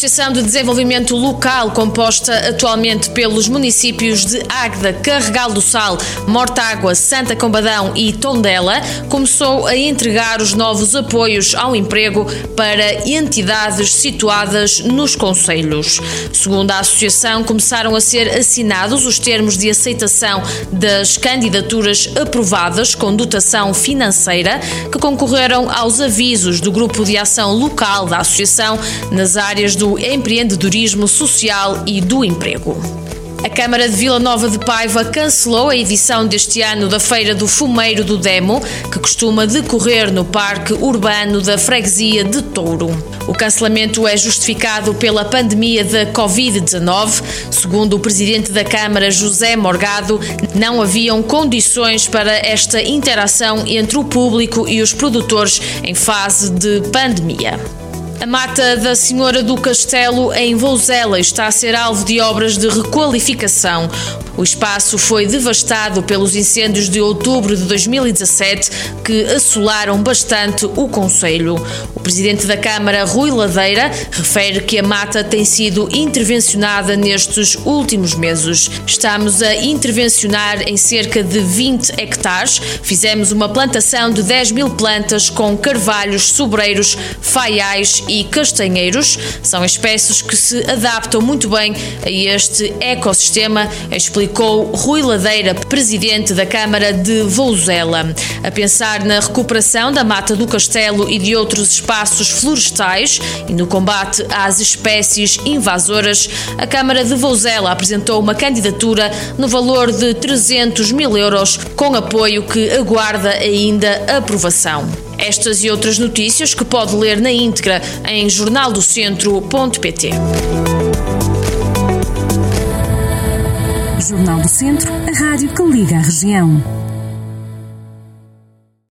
Associação de Desenvolvimento Local, composta atualmente pelos municípios de Águeda, Carregal do Sal, Mortágua, Santa Combadão e Tondela, começou a entregar os novos apoios ao emprego para entidades situadas nos conselhos. Segundo a associação, começaram a ser assinados os termos de aceitação das candidaturas aprovadas com dotação financeira que concorreram aos avisos do Grupo de Ação Local da Associação nas áreas do empreendedorismo social e do emprego. A Câmara de Vila Nova de Paiva cancelou a edição deste ano da Feira do Fumeiro do Demo, que costuma decorrer no Parque Urbano da Freguesia de Touro. O cancelamento é justificado pela pandemia da Covid-19. Segundo o presidente da Câmara, José Morgado, não haviam condições para esta interação entre o público e os produtores em fase de pandemia. A mata da Senhora do Castelo, em Vouzela, está a ser alvo de obras de requalificação. O espaço foi devastado pelos incêndios de outubro de 2017 que assolaram bastante o Conselho. O presidente da Câmara, Rui Ladeira, refere que a mata tem sido intervencionada nestes últimos meses. Estamos a intervencionar em cerca de 20 hectares. Fizemos uma plantação de 10 mil plantas com carvalhos, sobreiros, faiais e castanheiros. São espécies que se adaptam muito bem a este ecossistema, explicou Rui Ladeira, presidente da Câmara de Vouzela. A pensar na recuperação da mata do castelo e de outros espaços florestais e no combate às espécies invasoras, a Câmara de Vouzela apresentou uma candidatura no valor de 300 mil euros, com apoio que aguarda ainda aprovação. Estas e outras notícias que pode ler na íntegra em jornaldocentro.pt. Jornal do Centro, a rádio que liga a região.